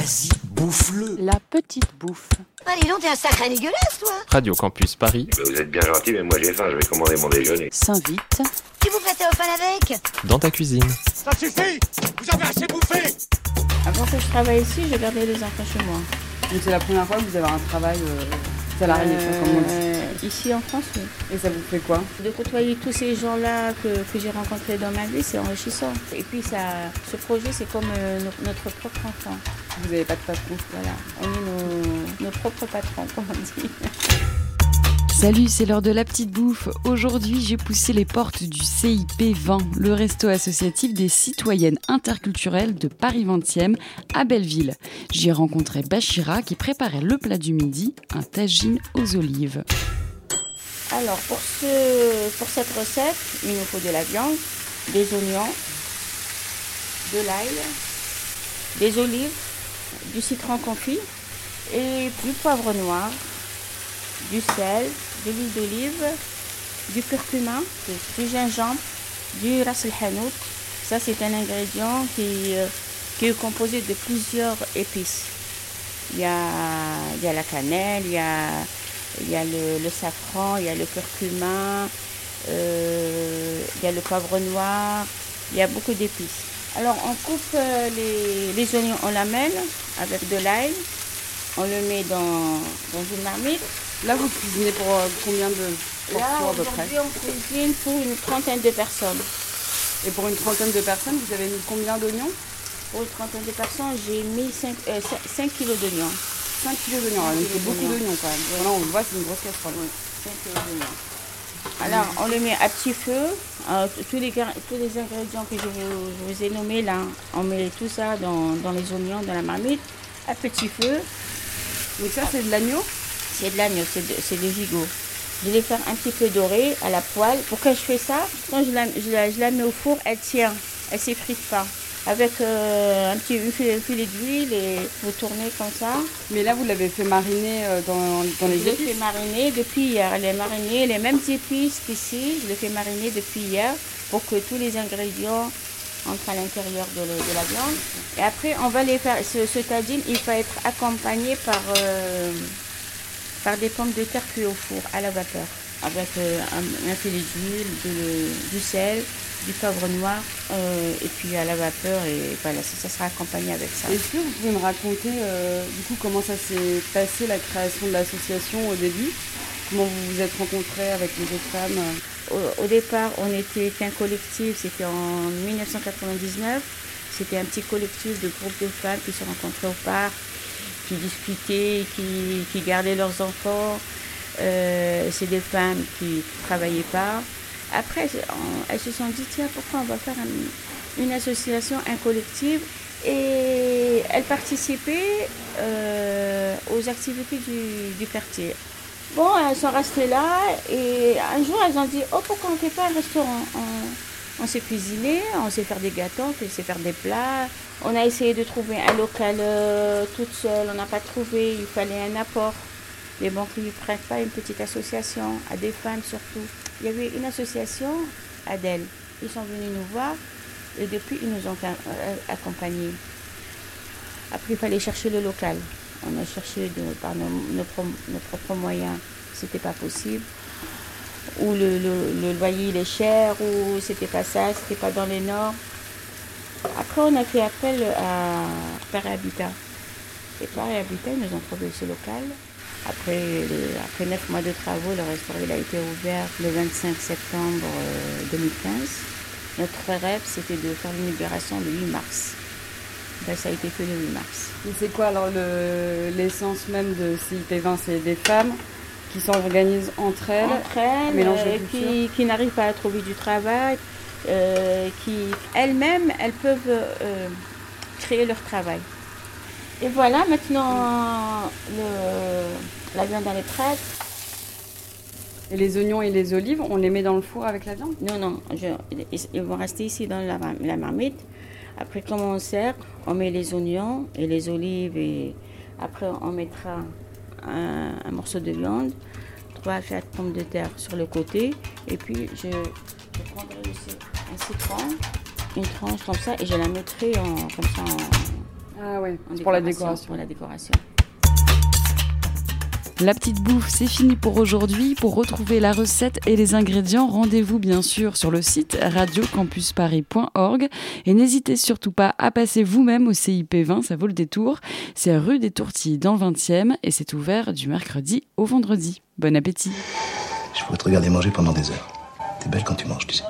Vas-y, bouffe-le. La petite bouffe. Allez, donc, t'es un sacré dégueulasse, toi Radio Campus Paris, vous êtes bien gentil, mais moi j'ai faim, je vais commander mon déjeuner. S'invite. Tu vous prêtais au fan avec dans ta cuisine. Ça suffit Vous avez assez bouffé Avant que je travaille ici, je gardais les enfants chez moi. Donc c'est la première fois que vous avez un travail euh, salarié, quoi, comme on dit. Euh, ici en France, oui. Et ça vous fait quoi? De côtoyer tous ces gens-là que, que j'ai rencontrés dans ma vie, c'est enrichissant. Et puis ça, ce projet, c'est comme euh, no- notre propre enfant. Vous n'avez pas de patron Voilà, on est nos, nos propres patrons, comme on dit. Salut, c'est l'heure de la petite bouffe. Aujourd'hui, j'ai poussé les portes du CIP 20, le resto associatif des citoyennes interculturelles de Paris 20e à Belleville. J'y ai rencontré Bachira qui préparait le plat du midi, un tagine aux olives. Alors, pour, ce, pour cette recette, il nous faut de la viande, des oignons, de l'ail, des olives, du citron confit et du poivre noir, du sel, de l'huile d'olive, du curcuma, du gingembre, du ras el hanout. Ça, c'est un ingrédient qui, euh, qui est composé de plusieurs épices. Il y a, la cannelle, il y a, il y a le, le safran, il y a le curcuma, euh, il y a le poivre noir, il y a beaucoup d'épices. Alors on coupe euh, les, les oignons en lamelles avec de l'ail, on le met dans, dans une marmite. Là, vous cuisinez pour euh, combien de Là portions à peu près on cuisine pour une trentaine de personnes. Et pour une trentaine de personnes, vous avez mis combien d'oignons? Pour une trentaine de personnes, j'ai mis 5, kilos d'oignons. 5 kilos d'oignons, ah, donc c'est kilos beaucoup d'oignons. d'oignons quand même. Voilà, on le voit, c'est une grosse casserole. 5 kilos d'oignons. Alors, on le met à petit feu. Euh, tous, les, tous les ingrédients que je vous, ai nommés là, on met tout ça dans, les oignons, dans la marmite, à petit feu. Donc ça, c'est de l'agneau? C'est de l'agneau, c'est de, c'est du gigot. Je vais faire un petit peu doré à la poêle. Pourquoi je fais ça Quand je la, je, la, je la mets au four, elle tient, elle ne s'effrite pas. Avec euh, un petit filet, d'huile et vous tournez comme ça. Mais là, vous l'avez fait mariner euh, dans, dans les Je l'ai épices fait mariner depuis hier. Elle est marinée, les mêmes épices qu'ici. Je l'ai fait mariner depuis hier pour que tous les ingrédients entrent à l'intérieur de, la viande. Et après, on va les faire. Ce, ce tagine, il va être accompagné par, euh, par des pommes de terre cuites au four à la vapeur. Avec euh, un, un filet d'huile, du sel, du poivre noir euh, et puis à la vapeur. Et voilà, ça, ça sera accompagné avec ça. Est-ce que vous pouvez me raconter euh, du coup comment ça s'est passé la création de l'association au début? Comment vous vous êtes rencontrés avec les autres femmes? Au, au départ, on était qu'un collectif, c'était en 1999. C'était un petit collectif de groupes de femmes qui se rencontraient au parc, qui discutaient, qui, qui gardaient leurs enfants. Euh, C'est des femmes qui ne travaillaient pas. Après, elles se sont dit, tiens, pourquoi on va faire un- une association, un collectif? Et elles participaient euh, aux activités du, du quartier. Bon, elles sont restées là et un jour elles ont dit Oh, pourquoi on ne fait pas un restaurant? On, on sait cuisiner, on sait faire des gâteaux, on sait faire des plats. On a essayé de trouver un local euh, toute seule, on n'a pas trouvé, il fallait un apport. Les banques ne prêtent pas une petite association, à des femmes surtout. Il y avait une association, Adèle. Ils sont venus nous voir et depuis ils nous ont euh, accompagnés. Après, il fallait chercher le local. On a cherché par nos, nos pro- nos propres moyens. C'était pas possible. Ou le loyer il est cher, ou c'était pas ça, c'était pas dans les normes. Après, on a fait appel à Paris Habitat. Et Paris Habitat, ils nous ont trouvé ce local. Après, le- après neuf mois de travaux, le restaurant il a été ouvert le 25 septembre euh, 2015. Notre rêve, c'était de faire l'inauguration le 8 mars. Ben, ça a été fait le 8 mars. Et C'est quoi alors le- l'essence même de CIP20 C'est des femmes qui s'organisent entre elles. entre elles, euh, qui, qui n'arrivent pas à trouver du travail, euh, qui elles-mêmes, elles peuvent euh, créer leur travail. Et voilà, maintenant, le- la viande elle est prête. Et les oignons et les olives, on les met dans le four avec la viande? Non, non, je- ils- vont rester ici dans la, mar- la marmite. Après, comme on sert, on met les oignons et les olives et après on mettra un, un morceau de viande, trois, quatre pommes de terre sur le côté et puis je, je prendrai aussi un citron, une tranche comme ça et je la mettrai en, comme ça en, Ah ouais, pour la décoration. Pour la décoration. La petite bouffe, c'est fini pour aujourd'hui. Pour retrouver la recette et les ingrédients, rendez-vous bien sûr sur le site radiocampusparis.org et n'hésitez surtout pas à passer vous-même au CIP 20, ça vaut le détour. C'est rue des Tourtilles dans le 20e et c'est ouvert du mercredi au vendredi. Bon appétit. Je pourrais te regarder manger pendant des heures. T'es belle quand tu manges, tu sais.